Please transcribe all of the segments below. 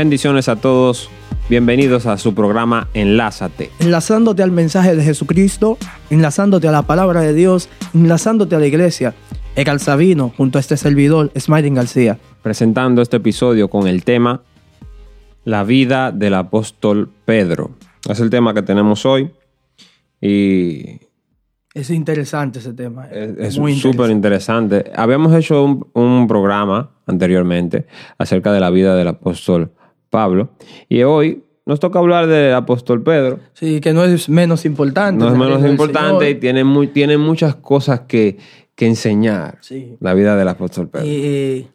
Bendiciones a todos. Bienvenidos a su programa Enlázate. Enlazándote al mensaje de Jesucristo, enlazándote a la palabra de Dios, enlazándote a la iglesia. Egal Sabino, junto a este servidor, Smiling García. Presentando este episodio con el tema La vida del apóstol Pedro. Es el tema que tenemos hoy y Es interesante ese tema. eh. es súper interesante. Habíamos hecho un, un programa anteriormente acerca de la vida del apóstol Pablo y hoy nos toca hablar del apóstol Pedro. Sí, que no es menos importante. No es menos importante y tiene, muy, tiene muchas cosas que, que enseñar. Sí. La vida del apóstol Pedro. Eh,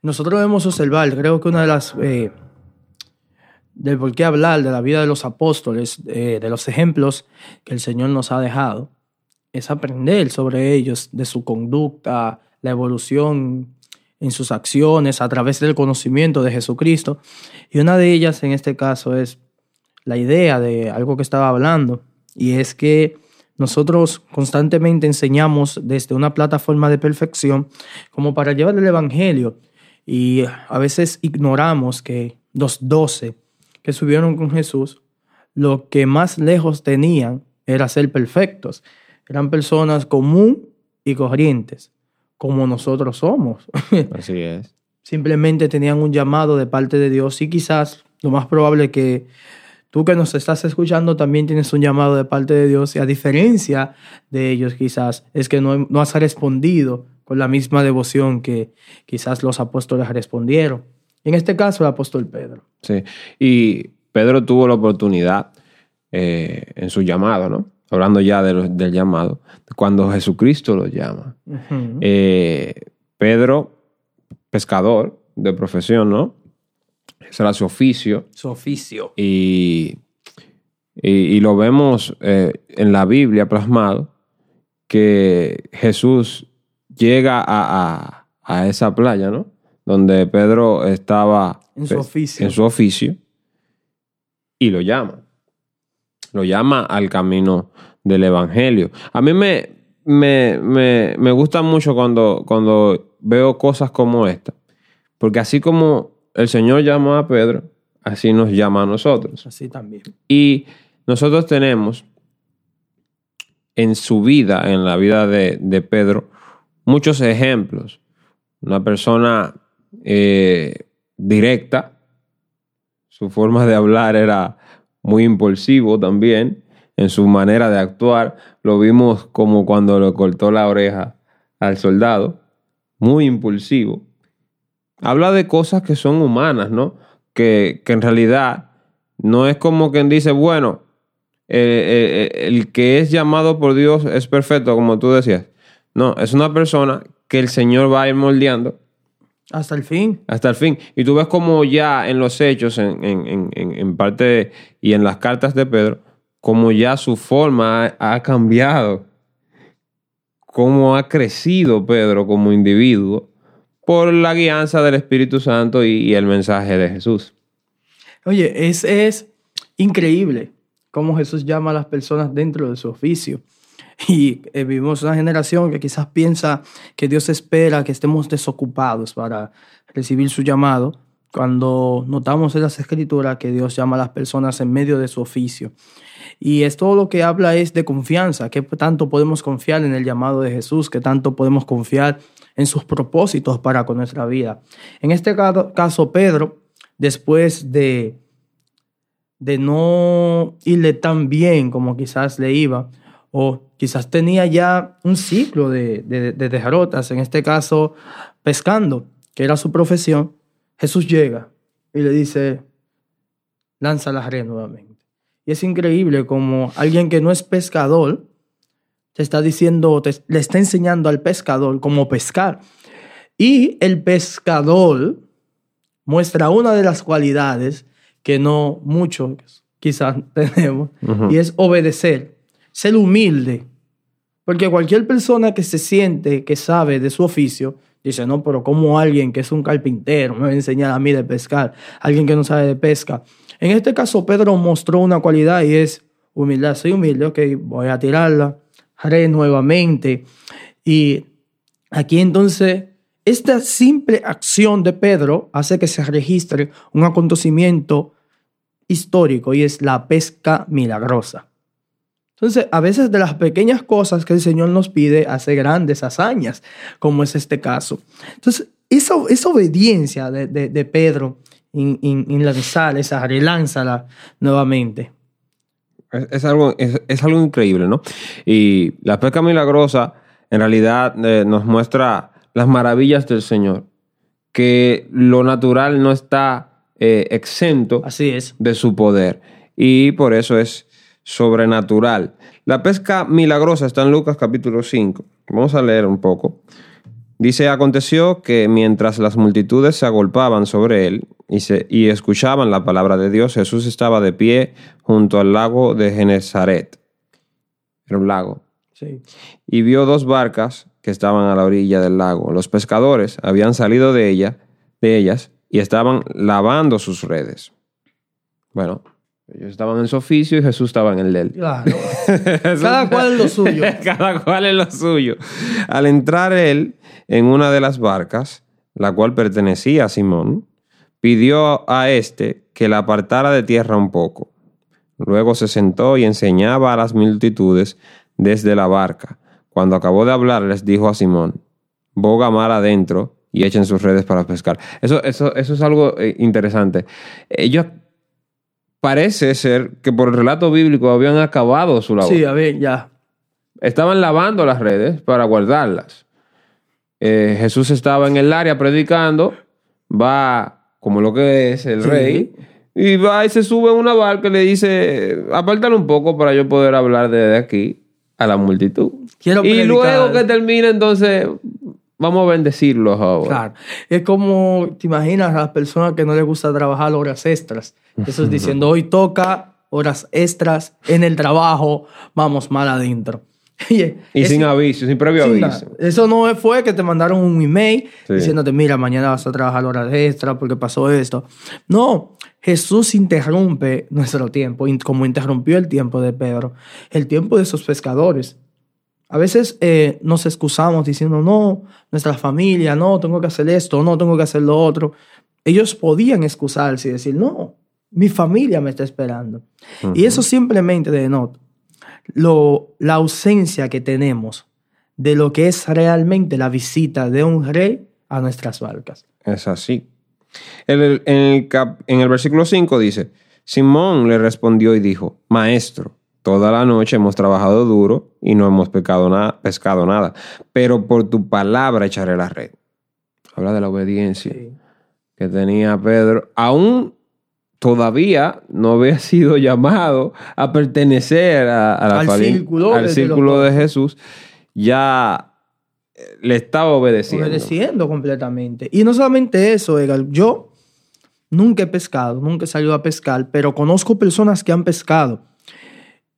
nosotros debemos observar, creo que una de las... eh, del por qué hablar de la vida de los apóstoles, eh, de los ejemplos que el Señor nos ha dejado, es aprender sobre ellos, de su conducta, la evolución en sus acciones a través del conocimiento de Jesucristo. Y una de ellas en este caso es la idea de algo que estaba hablando, y es que nosotros constantemente enseñamos desde una plataforma de perfección como para llevar el Evangelio, y a veces ignoramos que los doce que subieron con Jesús, lo que más lejos tenían era ser perfectos. Eran personas común y corrientes, como nosotros somos. Así es. simplemente tenían un llamado de parte de Dios y quizás lo más probable que tú que nos estás escuchando también tienes un llamado de parte de Dios y a diferencia de ellos quizás es que no, no has respondido con la misma devoción que quizás los apóstoles respondieron. En este caso el apóstol Pedro. Sí. Y Pedro tuvo la oportunidad eh, en su llamado, ¿no? Hablando ya de del llamado, cuando Jesucristo lo llama. Eh, Pedro, pescador de profesión, ¿no? Ese era su oficio. Su oficio. Y, y, y lo vemos eh, en la Biblia plasmado, que Jesús llega a, a- a esa playa, ¿no? Donde Pedro estaba En su oficio. en su oficio y lo llama. Lo llama al camino del Evangelio. A mí me, me, me, me gusta mucho cuando, cuando veo cosas como esta, porque así como el Señor llamó a Pedro, así nos llama a nosotros. Así también. Y nosotros tenemos en su vida, en la vida de, de Pedro, muchos ejemplos. Una persona eh, directa, su forma de hablar era muy impulsivo también, en su manera de actuar. Lo vimos como cuando le cortó la oreja al soldado, muy impulsivo. Habla de cosas que son humanas, ¿no? Que, que en realidad no es como quien dice, bueno, el que es llamado por Dios es perfecto, como tú decías. No, es una persona que el Señor va a ir moldeando Hasta el fin. hasta el fin. Y tú ves como ya en los hechos, en, en- en- en- parte y en las cartas de Pedro, como ya su forma ha, ha cambiado, cómo ha crecido Pedro como individuo por la guianza del Espíritu Santo y, y el mensaje de Jesús. Oye, es, es increíble cómo Jesús llama a las personas dentro de su oficio. Y eh, vivimos una generación que quizás piensa que Dios espera que estemos desocupados para recibir su llamado, cuando notamos en las escrituras que Dios llama a las personas en medio de su oficio. Y es todo lo que habla es de confianza, que tanto podemos confiar en el llamado de Jesús, que tanto podemos confiar en sus propósitos para con nuestra vida. En este ca- caso, Pedro, después de, de no irle tan bien como quizás le iba, o quizás tenía ya un ciclo de, de, de en este caso pescando, que era su profesión, Jesús llega y le dice, lanza la red nuevamente. Y es increíble como alguien que no es pescador te está diciendo, te- le está enseñando al pescador cómo pescar. Y el pescador muestra una de las cualidades que no muchos quizás tenemos, Ujú. y es obedecer, ser humilde. Porque cualquier persona que se siente que sabe de su oficio, dice, no, pero como alguien que es un carpintero me va a enseñar a mí de pescar, alguien que no sabe de pesca. En este caso, Pedro mostró una cualidad y es humildad. Soy humilde, ok, voy a tirarla, haré nuevamente. Y aquí entonces esta simple acción de Pedro hace que se registre un acontecimiento histórico y es la pesca milagrosa. Entonces, a veces de las pequeñas cosas que el Señor nos pide hace grandes hazañas, como es este caso. Entonces, esa, esa obediencia de, de, Pedro en, en, lanzar, esa relánzala nuevamente. Es, algo, es, algo increíble, ¿no? Y la pesca milagrosa en realidad eh, nos muestra las maravillas del Señor, que lo natural no está eh, exento Así es. de su poder. Y por eso es sobrenatural. La pesca milagrosa está en Lucas capítulo 5. Vamos a leer un poco. Dice, aconteció que mientras las multitudes se agolpaban sobre él y, se, y escuchaban la palabra de Dios, Jesús estaba de pie junto al lago de Genezaret. Era un lago. Sí. Y vio dos barcas que estaban a la orilla del lago. Los pescadores habían salido de, ella, de ellas y estaban lavando sus redes. Bueno, ellos estaban en su oficio y Jesús estaba en el de él. Claro. Cada cual en lo suyo. Cada cual en lo suyo. Al entrar él en una de las barcas, la cual pertenecía a Simón, pidió a éste que la apartara de tierra un poco. Luego se sentó y enseñaba a las multitudes desde la barca. Cuando acabó de hablar, les dijo a Simón, boga mar adentro y echen sus redes para pescar. Eso, eso, eso es algo eh, interesante. Ellos parece ser que por el relato bíblico habían acabado su labor. Sí, a ver, ya. Estaban lavando las redes para guardarlas. Eh, Jesús estaba en el área predicando, va como lo que es el rey, y va y se sube a una barca y le dice, apártalo un poco para yo poder hablar desde aquí a la multitud. y luego que termine, entonces Vamos a bendecirlos ahora. Claro. Es como, te imaginas a las personas que no les gusta trabajar horas extras. Eso es diciendo, hoy toca horas extras en el trabajo, vamos mal adentro. y sin aviso, sin previo aviso. Eso no fue que te mandaron un email diciéndote, mira, mañana vas a trabajar horas extras porque pasó esto. No, Jesús interrumpe nuestro tiempo, como interrumpió el tiempo de Pedro, el tiempo de esos pescadores. A veces eh, nos excusamos diciendo, no, nuestra familia, no, tengo que hacer esto, no, tengo que hacer lo otro. Ellos podían excusarse y decir, no, mi familia me está esperando. Y eso simplemente denota lo, la ausencia que tenemos de lo que es realmente la visita de un rey a nuestras barcas. Es así. En el, en el, en el versículo 5 dice, Simón le respondió y dijo, Maestro, Toda la noche hemos trabajado duro y no hemos pescado nada, pero por tu palabra echaré la red. Habla de la obediencia que tenía Pedro. Aún todavía no había sido llamado a pertenecer a, al círculo, al círculo de Jesús. Ya eh, le estaba obedeciendo. Obedeciendo completamente. Y no solamente eso, Egal. Yo nunca he pescado, nunca he salido a pescar, pero conozco personas que han pescado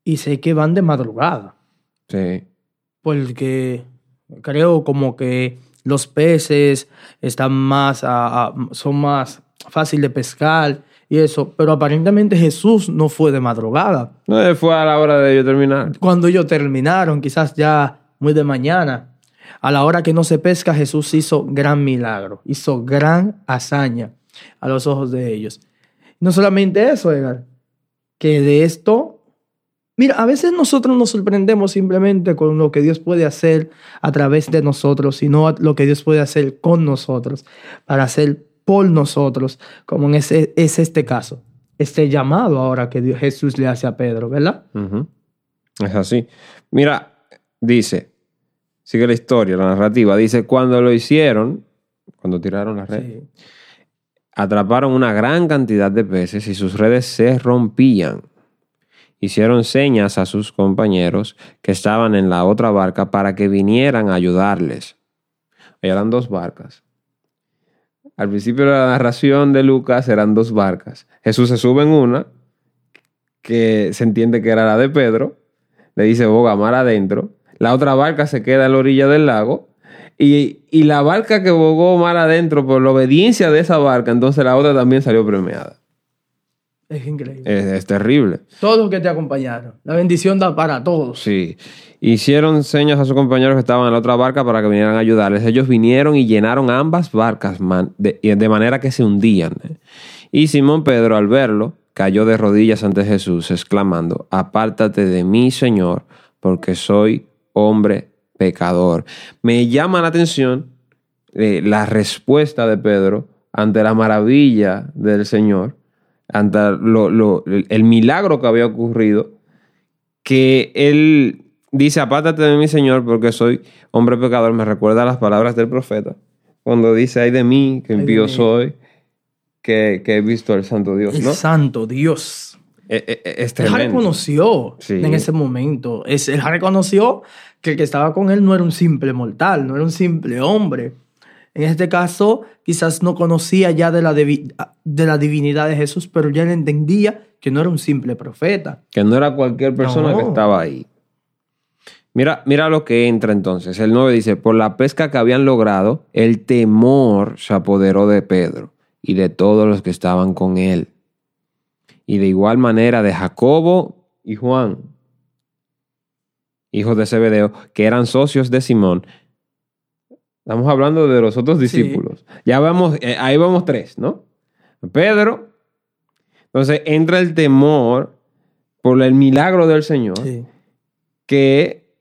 y sé que van de madrugada. Sí. Porque creo como que los peces están más, son más fácil de pescar y eso, pero aparentemente Jesús no fue de madrugada. No, fue a la hora de ellos terminar. Cuando ellos terminaron, quizás ya muy de mañana. A la hora que no se pesca, Jesús hizo gran milagro, hizo gran hazaña a los ojos de ellos. No solamente eso, Edgar, que de esto Mira, a veces nosotros nos sorprendemos simplemente con lo que Dios puede hacer a través de nosotros, sino lo que Dios puede hacer con nosotros, para hacer por nosotros, como en ese, es este caso, este llamado ahora que Dios, Jesús le hace a Pedro, ¿verdad? Es así. Mira, dice, sigue la historia, la narrativa, dice, cuando lo hicieron, cuando tiraron la red, atraparon una gran cantidad de peces y sus redes se rompían hicieron señas a sus compañeros que estaban en la otra barca para que vinieran a ayudarles. Eran dos barcas. Al principio de la narración de Lucas eran dos barcas. Jesús se sube en una, que se entiende que era la de Pedro, le dice boga mar adentro. La otra barca se queda a la orilla del lago. Y, y la barca que bogó mar adentro, por la obediencia de esa barca, entonces la otra también salió premiada. Es increíble. Es, es terrible. Todos los que te acompañaron. La bendición da para todos. Sí. Hicieron señas a sus compañeros que estaban en la otra barca para que vinieran a ayudarles. Ellos vinieron y llenaron ambas barcas man- de, de manera que se hundían. Y Simón Pedro, al verlo, cayó de rodillas ante Jesús, exclamando, apártate de mí, Señor, porque soy hombre pecador. Me llama la atención eh, la respuesta de Pedro ante la maravilla del Señor, ante lo- lo- el milagro que había ocurrido, que él dice, apártate de mí, Señor, porque soy hombre pecador. Me recuerda las palabras del profeta, cuando dice, ay de mí, que impío soy, que, que he visto al santo Dios, El ¿no? santo Dios. Eh, eh, eh, Es Él reconoció Sí. en ese momento. Es, él reconoció que el que estaba con él no era un simple mortal, no era un simple hombre. En este caso, quizás no conocía ya de la, de la divinidad de Jesús, pero ya él entendía que no era un simple profeta. Que no era cualquier persona No. que estaba ahí. Mira, mira lo que entra entonces. El 9 dice, por la pesca que habían logrado, el temor se apoderó de Pedro y de todos los que estaban con él. Y de igual manera de Jacobo y Juan, hijos de Zebedeo, que eran socios de Simón. Estamos hablando de los otros Sí. discípulos. Ya vamos, eh, ahí vamos tres, ¿no? Pedro. Entonces entra el temor por el milagro del Señor Sí. que,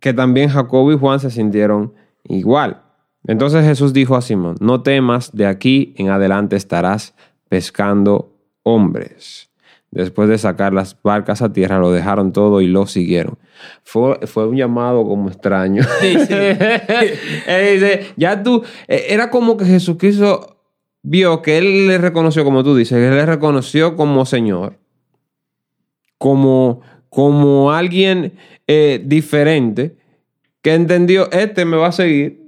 que también Jacobo y Juan se sintieron igual. Entonces Jesús dijo a Simón, no temas, de aquí en adelante estarás pescando hombres. Después de sacar las barcas a tierra, lo dejaron todo y lo siguieron. Fue, fue un llamado como extraño. Sí, ya tú, eh, era como que Jesucristo vio que él le reconoció, como tú dices, él le reconoció como Señor, como, como alguien eh, diferente, que entendió, este me va a seguir,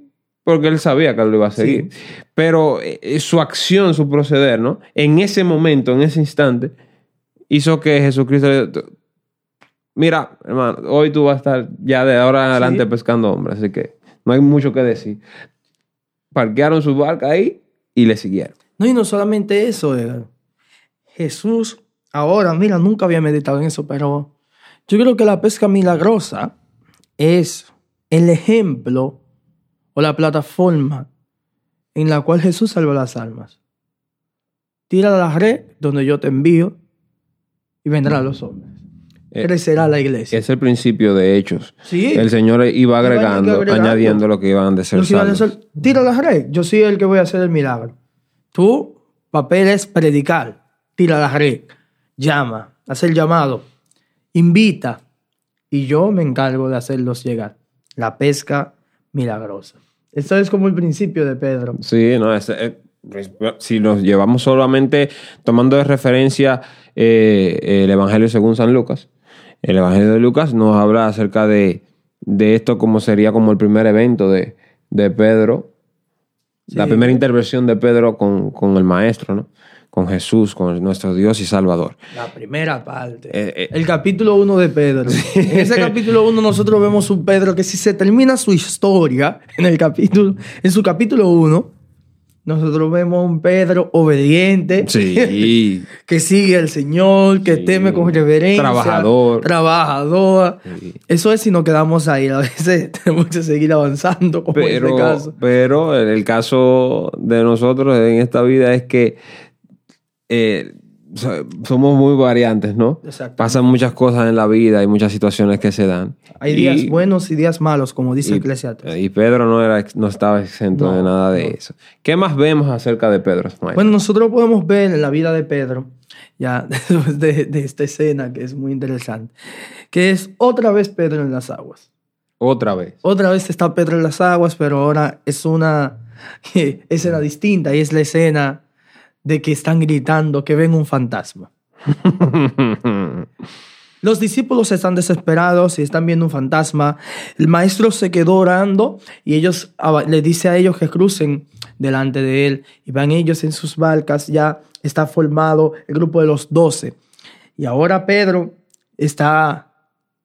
porque él sabía que lo iba a seguir. Pero eh, su acción, su proceder, ¿no? En ese momento, en ese instante, hizo que Jesucristo... Mira, hermano, hoy tú vas a estar ya de ahora en adelante Sí. pescando hombres, así que no hay mucho que decir. Parquearon su barca ahí y le siguieron. No, y no solamente eso, Edgar. Jesús, ahora, mira, nunca había meditado en eso, pero yo creo que la pesca milagrosa es el ejemplo o la plataforma en la cual Jesús salva las almas. Tira la red donde yo te envío y vendrán los hombres. Eh, Crecerá la iglesia. Es el principio de hechos. Sí. El Señor iba agregando, agregando. añadiendo lo que iban de ser Los iban a hacer, tira la red. Yo soy el que voy a hacer el milagro. Tu papel es predicar. Tira la red. Llama. Hacer llamado. Invita. Y yo me encargo de hacerlos llegar. La pesca milagrosa. Esto es como el principio de Pedro. Sí, no, es- eh, si nos llevamos solamente tomando de referencia eh, el Evangelio según San Lucas, el Evangelio de Lucas nos habla acerca de, de esto como sería como el primer evento de, de Pedro, la primera intervención de Pedro con, con el Maestro, ¿no? con Jesús, con nuestro Dios y Salvador. La primera parte. Eh, eh. el capítulo 1 de Pedro. En ese capítulo 1 nosotros vemos un Pedro que si se termina su historia en el capítulo, en su capítulo 1, nosotros vemos un Pedro obediente, Sí. que sigue al Señor, que Sí. teme con reverencia, Trabajador. trabajador. Sí. Eso es si nos quedamos ahí. A veces tenemos que seguir avanzando, como en Pero, este caso. pero el el caso de nosotros en esta vida es que eh, so- somos muy variantes, ¿no? Exacto. Pasan muchas cosas en la vida, hay muchas situaciones que se dan. Hay Y- días buenos y días malos, como dice y, Eclesiastes. y Pedro no, era, no estaba exento No, de nada de no. eso. ¿Qué más vemos acerca de Pedro? Bueno, nosotros podemos ver en la vida de Pedro, ya después de, de esta escena que es muy interesante, que es otra vez Pedro en las aguas. Otra vez. Otra vez está Pedro en las aguas, pero ahora es una escena distinta y es la escena de que están gritando que ven un fantasma. Los discípulos están desesperados y están viendo un fantasma. El maestro se quedó orando y ellos le dice a ellos que crucen delante de él y van ellos en sus barcas. Ya está formado el grupo de los doce. Y ahora Pedro está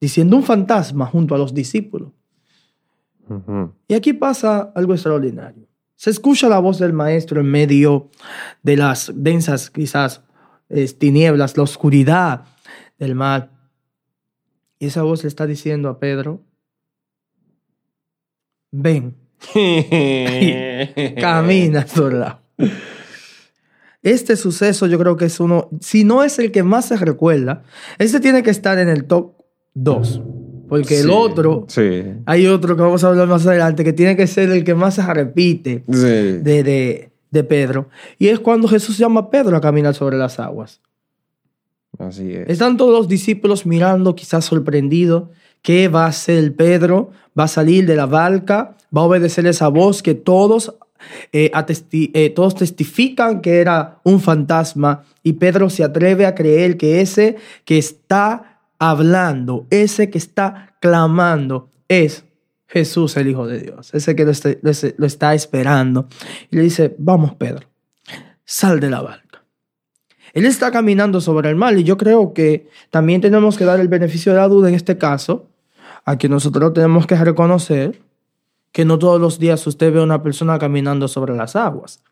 diciendo un fantasma junto a los discípulos. Y aquí pasa algo extraordinario. Se escucha la voz del maestro en medio de las densas, quizás, es tinieblas, la oscuridad del mar. Y esa voz le está diciendo a Pedro, ven, camina sobre agua. Este suceso yo creo que es uno, si no es el que más se recuerda, este tiene que estar en el top 2. Porque el Sí, otro, Sí. hay otro que vamos a hablar más adelante, que tiene que ser el que más se repite Sí. de, de, de Pedro. Y es cuando Jesús llama a Pedro a caminar sobre las aguas. Así es. Están todos los discípulos mirando, quizás sorprendidos. ¿Qué va a hacer Pedro? Va a salir de la barca, va a obedecer esa voz que todos, eh, atesti- eh, todos testifican que era un fantasma. Y Pedro se atreve a creer que ese que está hablando, ese que está clamando, es Jesús, el Hijo de Dios. Ese que lo está, esperando. Y le dice, vamos Pedro, sal de la barca. Él está caminando sobre el mar y yo creo que también tenemos que dar el beneficio de la duda en este caso, a que nosotros tenemos que reconocer que no todos los días usted ve a una persona caminando sobre las aguas.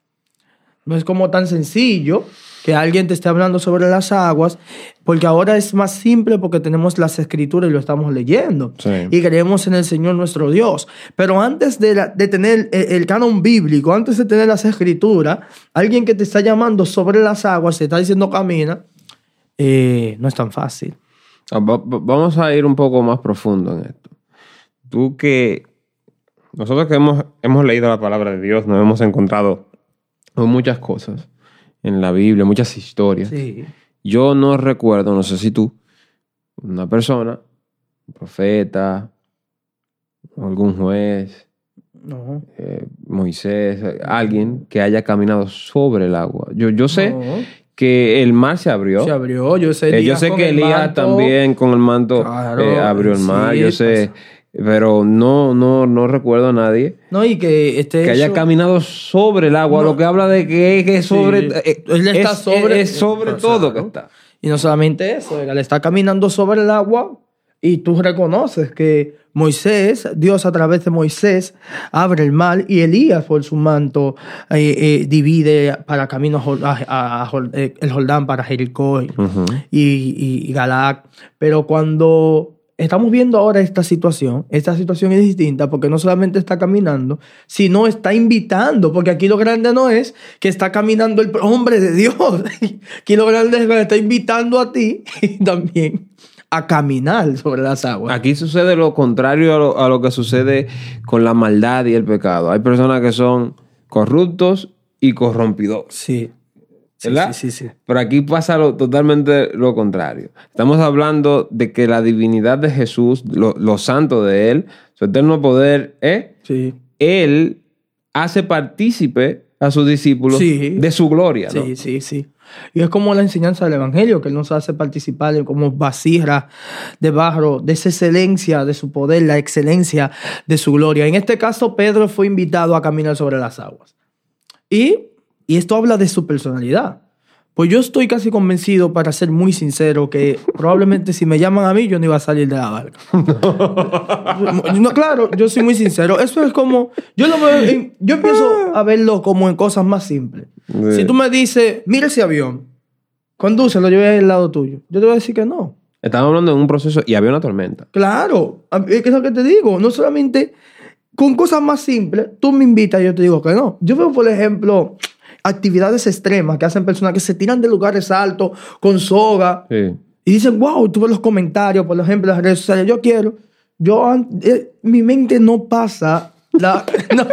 No es como tan sencillo que alguien te esté hablando sobre las aguas, porque ahora es más simple porque tenemos las escrituras y lo estamos leyendo. Sí. Y creemos en el Señor nuestro Dios. Pero antes de, la- de tener el, el canon bíblico, antes de tener las escrituras, alguien que te está llamando sobre las aguas, te está diciendo camina, eh, no es tan fácil. Ah, va- va- Vamos a ir un poco más profundo en esto. Tú que nosotros que hemos, hemos leído la palabra de Dios, nos hemos encontrado con muchas cosas en la Biblia, muchas historias. Sí. Yo no recuerdo, no sé si tú, una persona, un profeta, algún juez, No. eh, Moisés, alguien que haya caminado sobre el agua. Yo, yo sé No. que el mar se abrió. Se abrió, yo sé. Eh, yo sé que el Elías también con el manto Claro, eh, abrió el mar, sí, yo sé, pues. Pero no, no, no recuerdo a nadie No, y que este que haya caminado sobre el agua, No. lo que habla de que es, que sobre, Sí. eh, Él está es, sobre- es sobre todo que está. Y no solamente eso, él está caminando sobre el agua y tú reconoces que Moisés, Dios a través de Moisés, abre el mar y Elías por su manto eh, eh, divide para camino a, a- a- el Jordán para Jericó y, y, y- y. Pero cuando estamos viendo ahora esta situación, esta situación es distinta porque no solamente está caminando, sino está invitando, porque aquí lo grande no es que está caminando el hombre de Dios, aquí lo grande es que está invitando a ti también a caminar sobre las aguas. Aquí sucede lo contrario a lo, a lo que sucede con la maldad y el pecado. Hay personas que son corruptos y corrompidores. Sí. ¿Verdad? sí, sí, sí. Pero aquí pasa lo- totalmente lo contrario. Estamos hablando de que la divinidad de Jesús, lo, lo santo de Él, su eterno poder, ¿eh? Sí. Él hace partícipe a sus discípulos Sí. de su gloria. ¿no? Sí, sí, sí. Y es como la enseñanza del Evangelio, que Él nos hace participar en como vasija de barro, de esa excelencia de su poder, la excelencia de su gloria. En este caso, Pedro fue invitado a caminar sobre las aguas. Y, y esto habla de su personalidad. Pues yo estoy casi convencido, para ser muy sincero, que probablemente si me llaman a mí, yo no iba a salir de la barca. No, claro, yo soy muy sincero. Eso es como. Yo, lo veo en- yo empiezo a verlo como en cosas más simples. Sí. Si tú me dices, mira ese avión, condúcelo, yo voy al lado tuyo. Yo te voy a decir que no. Estamos hablando de un proceso y había una tormenta. Claro, es lo que te digo. No solamente con cosas más simples, tú me invitas y yo te digo que no. Yo veo, por ejemplo, actividades extremas que hacen personas que se tiran de lugares altos con soga. Sí. Y dicen, wow, tú ves los comentarios, por ejemplo, las redes sociales, yo quiero. Yo, eh, mi mente no pasa. La, no,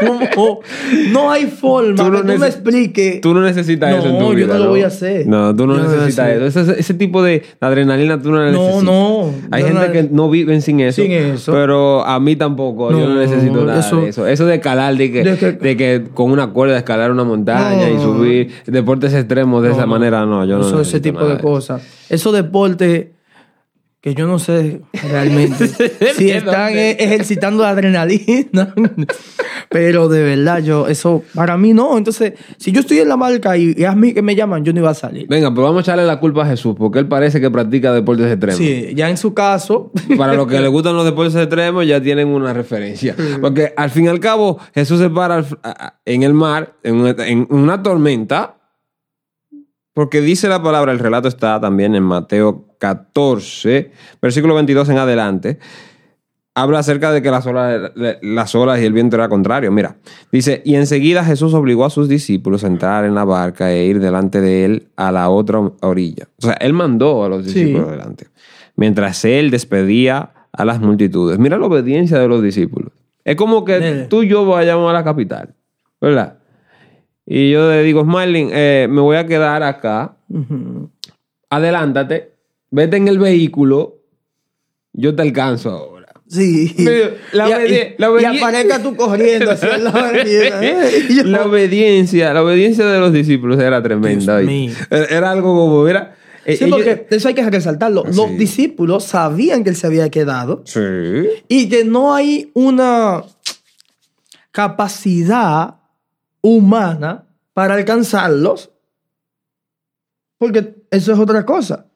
no hay forma Tú no que tú me expliques. Tú no necesitas No, eso en tu yo vida. no lo voy a hacer. No, tú no Yo necesitas eso. Ese, ese tipo de adrenalina tú no la No, necesitas. no. Hay Yo gente que no viven sin eso. Sin eso. Pero a mí tampoco. yo no necesito nada eso- de eso. Eso de escalar, de que, De que- de que con una cuerda escalar una montaña y subir deportes extremos de esa manera, no. Yo no Eso, ese tipo nada de cosas. Esos deportes que yo no sé realmente si ¿De están e- ejercitando adrenalina. Pero de verdad, yo, eso para mí no. Entonces, si yo estoy en la marca y, y a mí que me llaman, yo no iba a salir. Venga, pero vamos a echarle la culpa a Jesús, porque él parece que practica deportes extremos. Sí, ya en su caso. Para los que les gustan los deportes extremos, ya tienen una referencia. Porque al fin y al cabo, Jesús se para en el mar, en una, en una tormenta, Porque dice la palabra, el relato está también en Mateo 14, versículo 22 en adelante. Habla acerca de que las olas, las olas y el viento era contrario. Mira, dice, y enseguida Jesús obligó a sus discípulos a entrar en la barca e ir delante de él a la otra orilla. O sea, él mandó a los discípulos Sí. delante. Mientras él despedía a las multitudes. Mira la obediencia de los discípulos. Es como que Dele. tú y yo vayamos a la capital, ¿verdad? Y yo le digo, Smiling, eh, me voy a quedar acá. Adelántate, vete en el vehículo. Yo te alcanzo ahora. Sí. La y, obedi- y- la y obedi- aparezca tú corriendo hacia la yo- La obediencia, la obediencia de los discípulos era tremenda. Era, era algo como, mira. eh, Sí, ellos- porque eso hay que resaltarlo. Los Sí. discípulos sabían que él se había quedado Sí. y que no hay una capacidad humana para alcanzarlos, porque eso es otra cosa.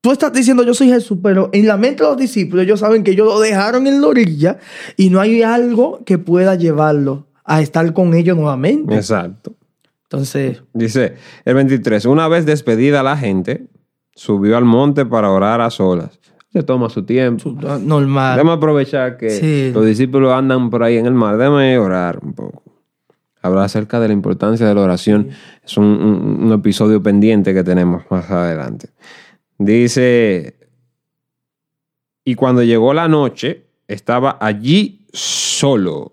Tú estás diciendo yo soy Jesús, pero en la mente de los discípulos ellos saben que ellos lo dejaron en la orilla y no hay algo que pueda llevarlo a estar con ellos nuevamente. Exacto. Entonces, Dice el 23, una vez despedida la gente, subió al monte para orar a solas. Se toma su tiempo. normal. Déjame aprovechar que Sí. los discípulos andan por ahí en el mar. Déjame orar un poco. Habla acerca de la importancia de la oración. Es un, un- un episodio pendiente que tenemos más adelante. Dice, y cuando llegó la noche, estaba allí solo.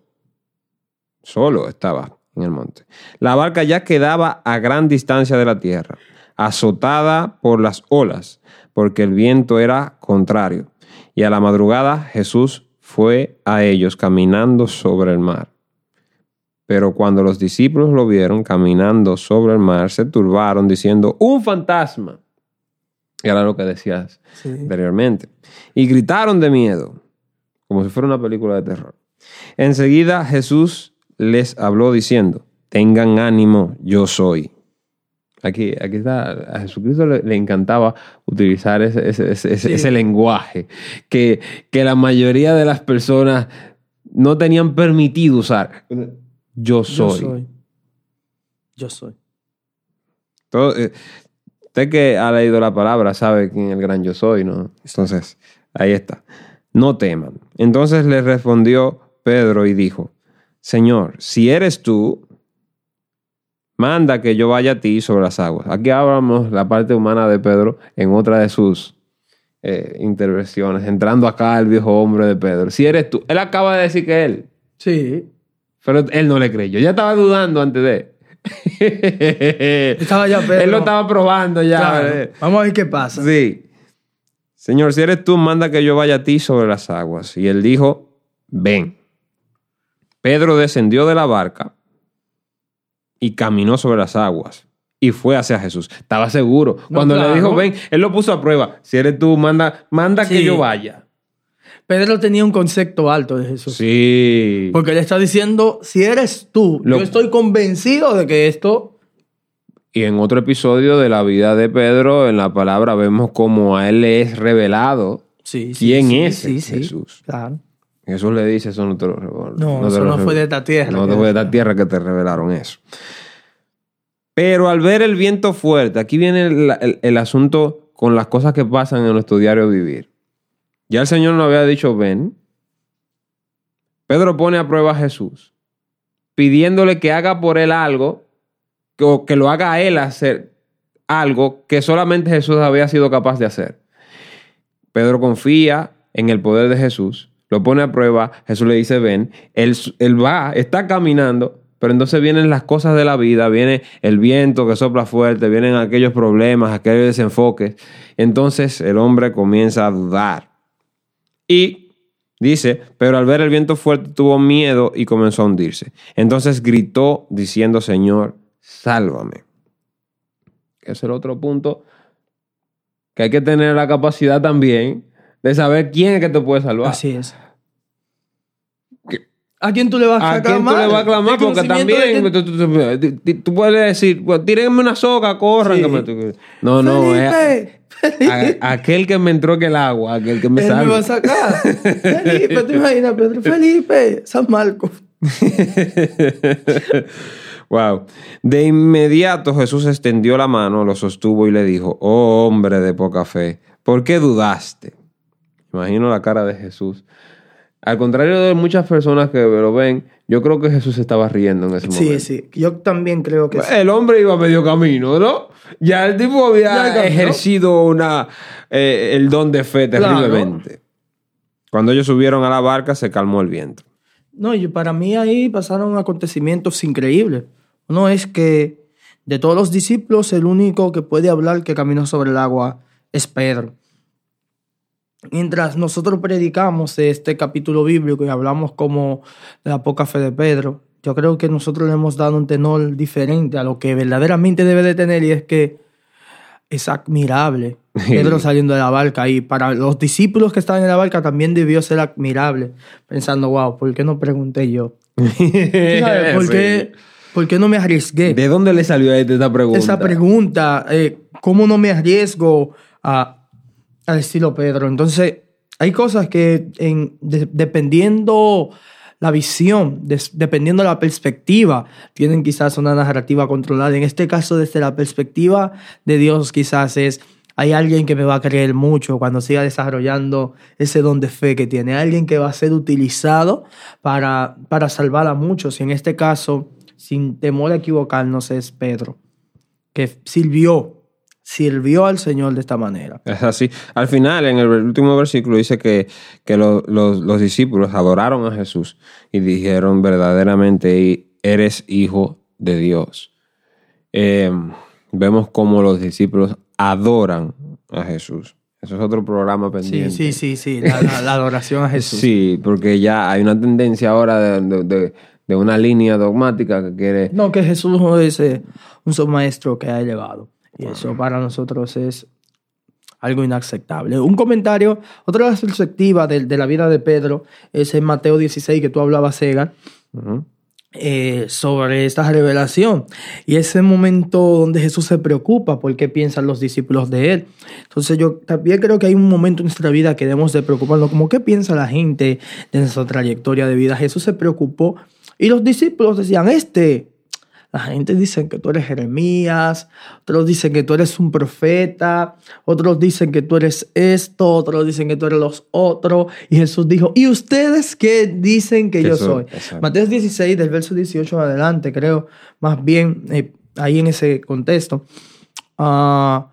Solo estaba en el monte. La barca ya quedaba a gran distancia de la tierra, azotada por las olas, porque el viento era contrario. Y a la madrugada Jesús fue a ellos caminando sobre el mar. Pero cuando los discípulos lo vieron caminando sobre el mar, se turbaron diciendo, un fantasma. Y era lo que decías Sí. anteriormente. Y gritaron de miedo, como si fuera una película de terror. Enseguida Jesús les habló diciendo, tengan ánimo, yo soy. Aquí, aquí está, a Jesucristo le, le encantaba utilizar ese, ese- ese- ese- Sí. ese lenguaje que, que la mayoría de las personas no tenían permitido usar. Yo soy. Yo soy. Yo soy. Todo, eh, usted que ha leído la palabra sabe quién es el gran yo soy, ¿no? Entonces, ahí está. No teman. Entonces le respondió Pedro y dijo, Señor, si eres tú, manda que yo vaya a ti sobre las aguas. Aquí hablamos la parte humana de Pedro en otra de sus eh, intervenciones, entrando acá el viejo hombre de Pedro. Si eres tú, él acaba de decir que él, Sí. Pero él no le creyó. Ya estaba dudando antes de. Estaba ya Pedro. Él lo estaba probando ya. Claro. Vamos a ver qué pasa. Sí. Señor, si eres tú, manda que yo vaya a ti sobre las aguas. Y él dijo, ven. Pedro descendió de la barca y caminó sobre las aguas. Y fue hacia Jesús. Estaba seguro. No, Cuando le claro. dijo, ven, él lo puso a prueba. Si eres tú, manda, manda que yo vaya. Pedro tenía un concepto alto de Jesús. Sí. Porque él está diciendo, si eres tú, Lo- yo estoy convencido de que esto... Y en otro episodio de la vida de Pedro, en la palabra, vemos cómo a él le es revelado Sí, sí, quién sí, es. Jesús. Claro. Jesús le dice, eso no te lo revelaron. No, eso lo no fue de esta tierra. No te fue de esta tierra que te revelaron eso. Pero al ver el viento fuerte, aquí viene el, el- el asunto con las cosas que pasan en nuestro diario vivir. Ya el Señor nos había dicho, ven. Pedro pone a prueba a Jesús, pidiéndole que haga por él algo, que, o que lo haga a él hacer algo que solamente Jesús había sido capaz de hacer. Pedro confía en el poder de Jesús, lo pone a prueba, Jesús le dice, ven, él, él va, está caminando, pero entonces vienen las cosas de la vida, viene el viento que sopla fuerte, vienen aquellos problemas, aquellos desenfoques. Entonces el hombre comienza a dudar. Y dice, pero al ver el viento fuerte tuvo miedo y comenzó a hundirse. Entonces gritó diciendo, Señor, sálvame. Es el otro punto que hay que tener la capacidad también de saber quién es que te puede salvar. Así es. ¿A quién tú le vas a ¿A quién tú clamar? le vas a clamar? Porque también tú, tú- tú- tú- tú puedes decir, pues, tírenme una soga, corran. Sí. no, no, es Felipe, a- aquel que me entró que el agua, aquel que me Él me va a sacar. Felipe, ¿te imaginas, Pedro? Felipe, San Marcos. Wow. De inmediato Jesús extendió la mano, lo sostuvo y le dijo, oh hombre de poca fe, ¿por qué dudaste? Imagino la cara de Jesús. Al contrario de muchas personas que lo ven, yo creo que Jesús estaba riendo en ese momento. Sí, sí. Yo también creo que sí. El hombre iba a medio camino, ¿no? Ya el tipo había Ya ejercido una, eh, el don de fe Claro. terriblemente. Cuando ellos subieron a la barca, se calmó el viento. No, y para mí ahí pasaron acontecimientos increíbles. Uno es que de todos los discípulos, el único que puede hablar que caminó sobre el agua es Pedro. Mientras nosotros predicamos este capítulo bíblico y hablamos como de la poca fe de Pedro, yo creo que nosotros le hemos dado un tenor diferente a lo que verdaderamente debe de tener y es que es admirable Pedro saliendo de la barca y para los discípulos que estaban en la barca también debió ser admirable pensando, wow, ¿por qué no pregunté yo? ¿Por, Sí. qué, por qué no me arriesgué? ¿De dónde le salió a este esta pregunta? Esa pregunta, eh, ¿cómo no me arriesgo a, al estilo Pedro? Entonces, hay cosas que en, de- dependiendo la visión, des- dependiendo la perspectiva, tienen quizás una narrativa controlada. En este caso, desde la perspectiva de Dios, quizás es, hay alguien que me va a creer mucho cuando siga desarrollando ese don de fe que tiene, alguien que va a ser utilizado para, para salvar a muchos. Y en este caso, sin temor a equivocarnos, es Pedro, que sirvió, sirvió al Señor de esta manera. Es así. Al final, en el último versículo, dice que, que lo- los, los discípulos adoraron a Jesús y dijeron verdaderamente, eres hijo de Dios. Eh, vemos cómo los discípulos adoran a Jesús. Eso es otro programa Sí, pendiente. sí, sí, sí, la, la- la adoración a Jesús. Sí, porque ya hay una tendencia ahora de, de- de- de una línea dogmática que quiere... No, que Jesús es eh, un submaestro que ha elevado. Y eso para nosotros es algo inaceptable. Un comentario, otra de las perspectivas de, de la vida de Pedro es en Mateo 16 que tú hablabas, Egan, Ujú. eh, sobre esta revelación. Y ese momento donde Jesús se preocupa por qué piensan los discípulos de él. Entonces yo también creo que hay un momento en nuestra vida que debemos de preocuparnos, como qué piensa la gente de nuestra trayectoria de vida. Jesús se preocupó y los discípulos decían, este, la gente dice que tú eres Jeremías, otros dicen que tú eres un profeta, otros dicen que tú eres esto, otros dicen que tú eres los otros. Y Jesús dijo, ¿y ustedes qué dicen que Que yo soy? soy? Mateo 16, del verso 18 en adelante, creo, más bien eh, ahí en ese contexto. Ah,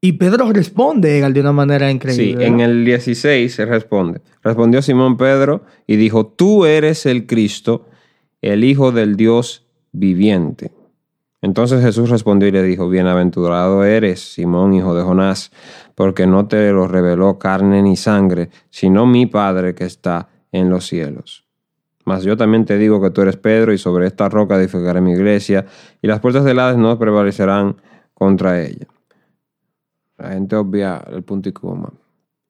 y Pedro responde de una manera Sí, increíble. en ¿verdad? el 16 se responde. Respondió Simón Pedro y dijo, tú eres el Cristo, el Hijo del Dios viviente. Entonces Jesús respondió y le dijo, bienaventurado eres, Simón, hijo de Jonás, porque no te lo reveló carne ni sangre, sino mi Padre que está en los cielos. Mas yo también te digo que tú eres Pedro, y sobre esta roca edificaré mi iglesia, y las puertas del Hades no prevalecerán contra ella. La gente obvia el punto y coma.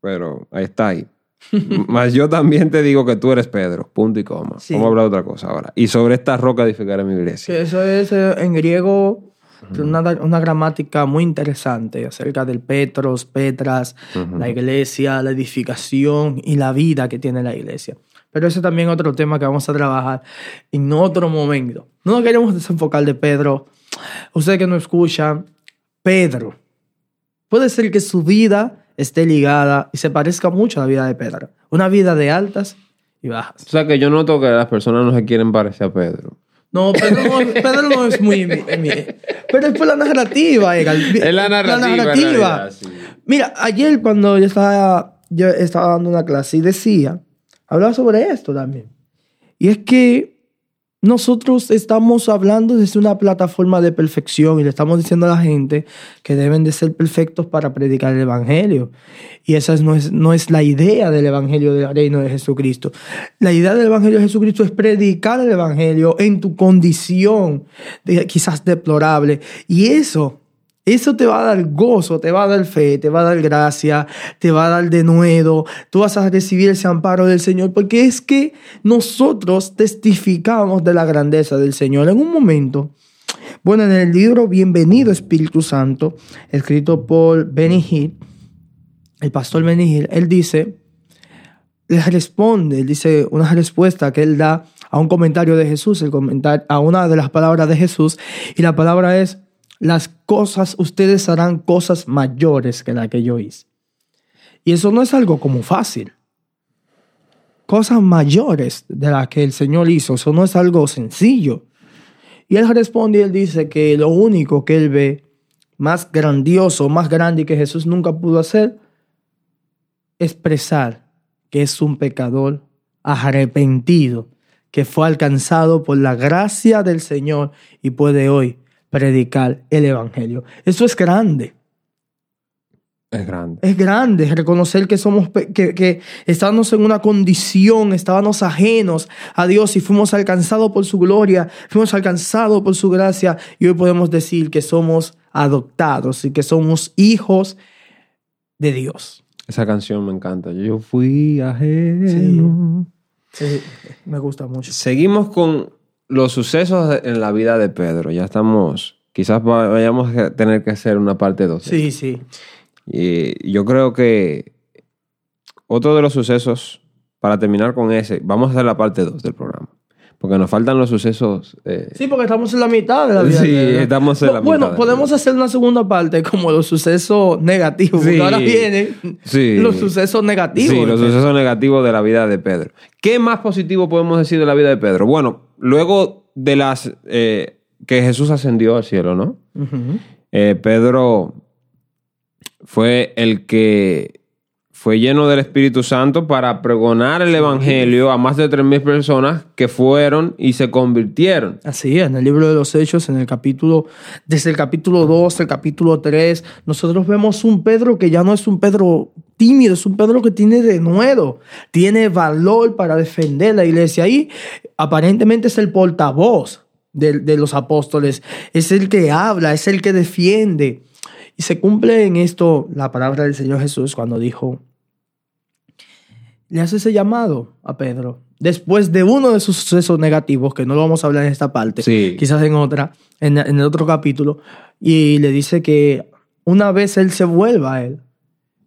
Pero ahí está ahí. Mas yo también te digo que tú eres Pedro. Punto y coma. Sí. Vamos a hablar de otra cosa ahora. Y sobre esta roca edificaré mi iglesia. Que eso es eh, en griego una, una gramática muy interesante acerca del Petros, Petras, la iglesia, la edificación y la vida que tiene la iglesia. Pero ese también es otro tema que vamos a trabajar en otro momento. No nos queremos desenfocar de Pedro. Ustedes que no escuchan, Pedro. Puede ser que su vida esté ligada y se parezca mucho a la vida de Pedro. Una vida de altas y bajas. O sea que yo noto que las personas no se quieren parecer a Pedro. No, Pedro no, Pedro no es muy... mi- pero es por la narrativa, Egal. Es la narrativa, en realidad, sí. Mira, ayer cuando yo estaba, yo estaba dando una clase y decía, hablaba sobre esto también. Y es que nosotros estamos hablando desde una plataforma de perfección y le estamos diciendo a la gente que deben de ser perfectos para predicar el Evangelio. Y esa es- no, es, no es la idea del Evangelio del reino de Jesucristo. La idea del Evangelio de Jesucristo es predicar el Evangelio en tu condición quizás deplorable. Y eso eso te va a dar gozo, te va a dar fe, te va a dar gracia, te va a dar denuedo. Tú vas a recibir ese amparo del Señor, porque es que nosotros testificamos de la grandeza del Señor. En un momento, bueno, en el libro Bienvenido Espíritu Santo, escrito por Benny Hill, el pastor Benny Hill, él dice, les responde, él dice una respuesta que él da a un comentario de Jesús, el a una de las palabras de Jesús, y la palabra es, las cosas, ustedes harán cosas mayores que la que yo hice. Y eso no es algo como fácil. Cosas mayores de las que el Señor hizo, eso no es algo sencillo. Y él responde y él dice que lo único que él ve más grandioso, más grande que Jesús nunca pudo hacer, expresar que es un pecador arrepentido, que fue alcanzado por la gracia del Señor y puede hoy predicar el Evangelio. Eso es grande. Es grande. Es grande reconocer que somos que, que estábamos en una condición, estábamos ajenos a Dios y fuimos alcanzados por su gloria, fuimos alcanzados por su gracia y hoy podemos decir que somos adoptados y que somos hijos de Dios. Esa canción me encanta. Yo fui ajeno. Sí, me gusta mucho. Seguimos con los sucesos en la vida de Pedro. Ya estamos, quizás vayamos a tener que hacer una parte 2. Sí, sí. Y yo creo que otro de los sucesos, para terminar con ese, vamos a hacer la parte 2 del programa. Porque nos faltan los sucesos. Eh... Sí, porque estamos en la mitad de la vida. Sí, estamos en la bueno, mitad. Bueno, podemos hacer una segunda parte como los sucesos negativos. Sí, porque ahora vienen sí. los sucesos negativos. Sí, los sucesos negativos de la vida de Pedro. ¿Qué más positivo podemos decir de la vida de Pedro? Bueno, luego de las. Eh, que Jesús ascendió al cielo, ¿no? Uh -huh. eh, Pedro fue el que fue lleno del Espíritu Santo para pregonar el Evangelio a más de 3.000 personas que fueron y se convirtieron. Así, en el libro de los Hechos, en el capítulo, desde el capítulo 2, el capítulo 3, nosotros vemos un Pedro que ya no es un Pedro tímido, es un Pedro que tiene de nuevo, tiene valor para defender la iglesia. Y aparentemente es el portavoz de, de los apóstoles, es el que habla, es el que defiende. Y se cumple en esto la palabra del Señor Jesús cuando dijo, le hace ese llamado a Pedro. Después de uno de sus sucesos negativos, que no lo vamos a hablar en esta parte, Sí. quizás en otra, en, en el otro capítulo, y le dice que una vez él se vuelva a él,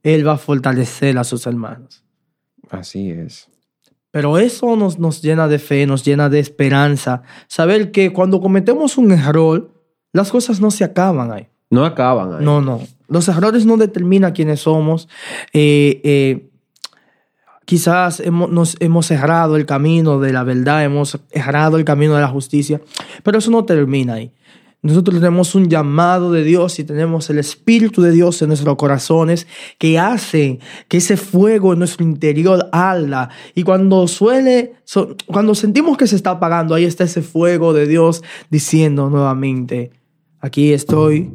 él va a fortalecer a sus hermanos. Así es. Pero eso nos, nos llena de fe, nos llena de esperanza. Saber que cuando cometemos un error, las cosas no se acaban ahí. No acaban ahí. No, no. Los errores no determinan quiénes somos. Eh, eh, quizás hemos, nos hemos errado el camino de la verdad, hemos errado el camino de la justicia, pero eso no termina ahí. Nosotros tenemos un llamado de Dios y tenemos el Espíritu de Dios en nuestros corazones que hace que ese fuego en nuestro interior arda. Y cuando suele, cuando sentimos que se está apagando, ahí está ese fuego de Dios diciendo nuevamente, aquí estoy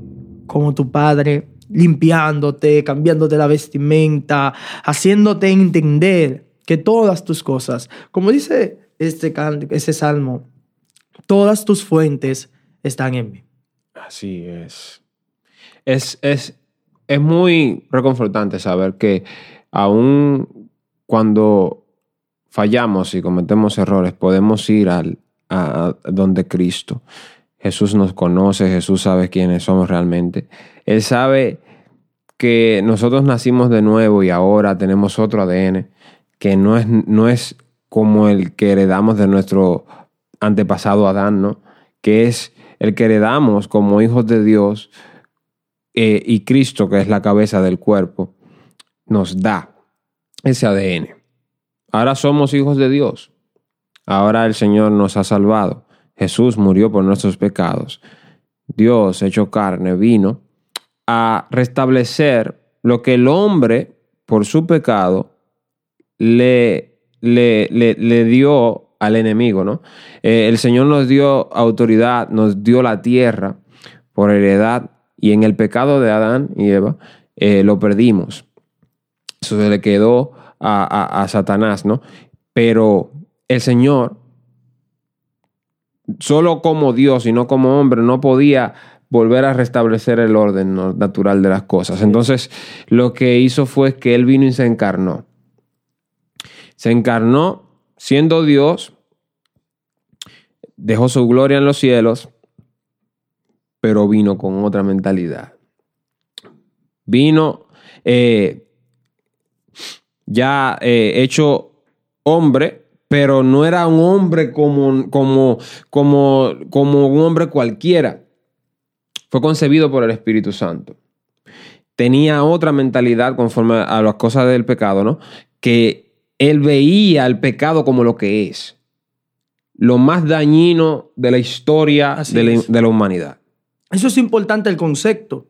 como tu Padre, limpiándote, cambiándote la vestimenta, haciéndote entender que todas tus cosas, como dice este ese salmo, todas tus fuentes están en mí. Así es. Es, es, es muy reconfortante saber que aún cuando fallamos y cometemos errores, podemos ir al, a, donde Cristo. Jesús nos conoce, Jesús sabe quiénes somos realmente. Él sabe que nosotros nacimos de nuevo y ahora tenemos otro ADN que no es, no es como el que heredamos de nuestro antepasado Adán, ¿no? Que es el que heredamos como hijos de Dios eh, y Cristo, que es la cabeza del cuerpo, nos da ese ADN. Ahora somos hijos de Dios. Ahora el Señor nos ha salvado. Jesús murió por nuestros pecados. Dios, hecho carne, vino a restablecer lo que el hombre, por su pecado, le, le, le, le dio al enemigo, ¿no? Eh, el Señor nos dio autoridad, nos dio la tierra por heredad y en el pecado de Adán y Eva eh, lo perdimos. Eso se le quedó a, a, a Satanás, ¿no? Pero el Señor, solo como Dios y no como hombre, no podía volver a restablecer el orden natural de las cosas. Entonces, lo que hizo fue que Él vino y se encarnó. Se encarnó siendo Dios, dejó su gloria en los cielos, pero vino con otra mentalidad. Vino eh, ya eh, hecho hombre, pero no era un hombre como, como, como, como un hombre cualquiera. Fue concebido por el Espíritu Santo. Tenía otra mentalidad conforme a las cosas del pecado, ¿no? Que él veía el pecado como lo que es. Lo más dañino de la historia de la, es. de la humanidad. Eso es importante el concepto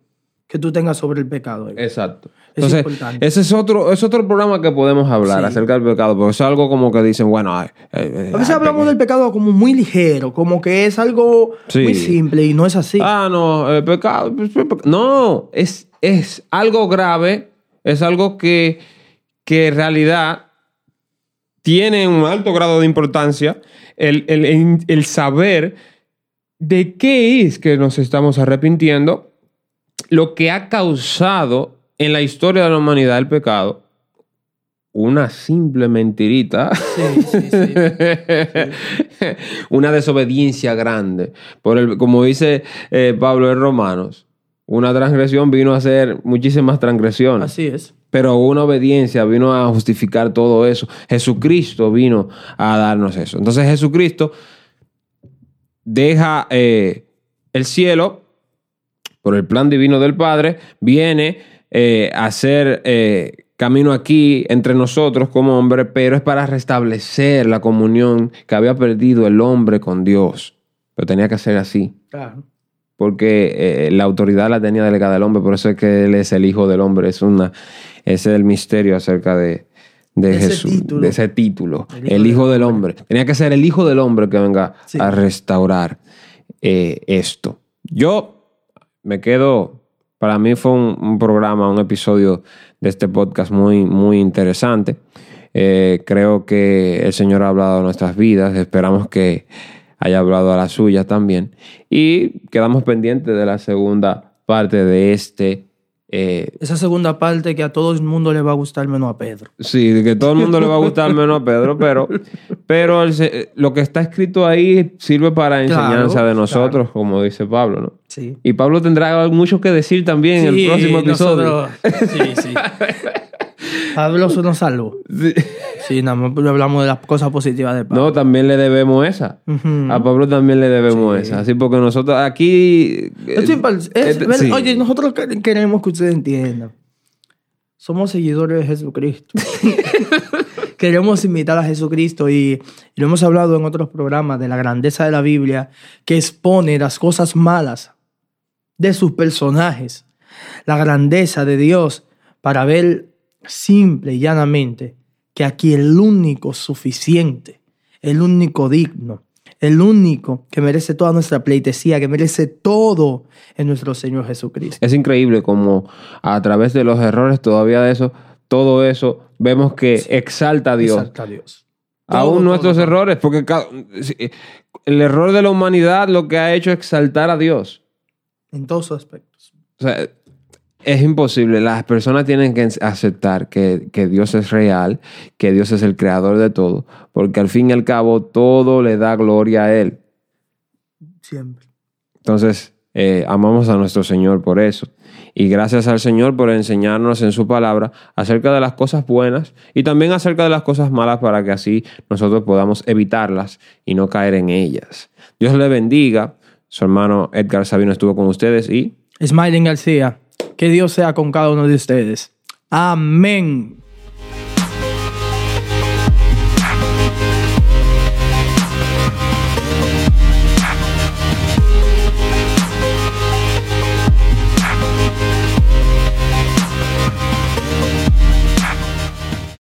que tú tengas sobre el pecado. Exacto. Es Entonces, importante. ese es otro, es otro programa que podemos hablar Sí. acerca del pecado, porque es algo como que dicen, bueno, ay, eh, A veces eh, hablamos pe- del pecado como muy ligero, como que es algo Sí. muy simple y no es así. Ah, no, el pecado. pues, pe- pe- No, es, es algo grave, es algo que, que en realidad tiene un alto grado de importancia el, el- el saber de qué es que nos estamos arrepintiendo, lo que ha causado en la historia de la humanidad el pecado, una simple mentirita. Sí, sí, sí. una desobediencia grande. Por el, como dice eh, Pablo en Romanos, una transgresión vino a ser muchísimas transgresiones, Así es. pero una obediencia vino a justificar todo eso. Jesucristo vino a darnos eso. Entonces Jesucristo deja eh, el cielo por el plan divino del Padre, viene eh, a hacer eh, camino aquí entre nosotros como hombre, pero es para restablecer la comunión que había perdido el hombre con Dios. Pero tenía que ser así, Claro. Porque eh, la autoridad la tenía delegada el hombre, por eso es que él es el hijo del hombre. Es una, ese es el misterio acerca de, de De ese Jesús, título. de ese título, El hijo el del hijo del hombre. Tenía que ser el hijo del hombre que venga Sí. a restaurar eh, esto. Yo me quedo, para mí fue un, un programa, un episodio de este podcast muy, muy interesante. Eh, creo que el Señor ha hablado a nuestras vidas, esperamos que haya hablado a la suya también. Y quedamos pendientes de la segunda parte de este. eh, Esa segunda parte que a todo el mundo le va a gustar menos a Pedro. Sí, que todo el mundo le va a gustar menos a Pedro, pero, pero el lo que está escrito ahí sirve para enseñanza Claro, de nosotros, como dice Pablo, ¿no? Sí. Y Pablo tendrá mucho que decir también en el Sí, próximo episodio. nosotros- sí, sí. Pablo nos salvó. Sí. Sí, nada más hablamos de las cosas positivas de Pablo. No, también le debemos esa. A Pablo también le debemos Sí. esa. Así porque nosotros aquí... Esto es es- este- sí. Oye, nosotros que- queremos que ustedes entiendan. Somos seguidores de Jesucristo. queremos imitar a Jesucristo y, y lo hemos hablado en otros programas de la grandeza de la Biblia que expone las cosas malas de sus personajes, la grandeza de Dios para ver simple y llanamente que aquí el único suficiente, el único digno, el único que merece toda nuestra pleitesía, que merece todo en nuestro Señor Jesucristo. Es increíble como a través de los errores todavía de eso, todo eso, vemos que exalta a Dios. Exalta a Dios. Todo, Aún nuestros todo, errores, porque sí, el error de la humanidad lo que ha hecho es exaltar a Dios. En todos sus aspectos. O sea, es imposible. Las personas tienen que aceptar que, que Dios es real, que Dios es el creador de todo, porque al fin y al cabo todo le da gloria a Él. Siempre. Entonces, eh, amamos a nuestro Señor por eso. Y gracias al Señor por enseñarnos en su palabra acerca de las cosas buenas y también acerca de las cosas malas para que así nosotros podamos evitarlas y no caer en ellas. Dios le bendiga. Su hermano Edgar Sabino estuvo con ustedes y Smiling García, que Dios sea con cada uno de ustedes. Amén.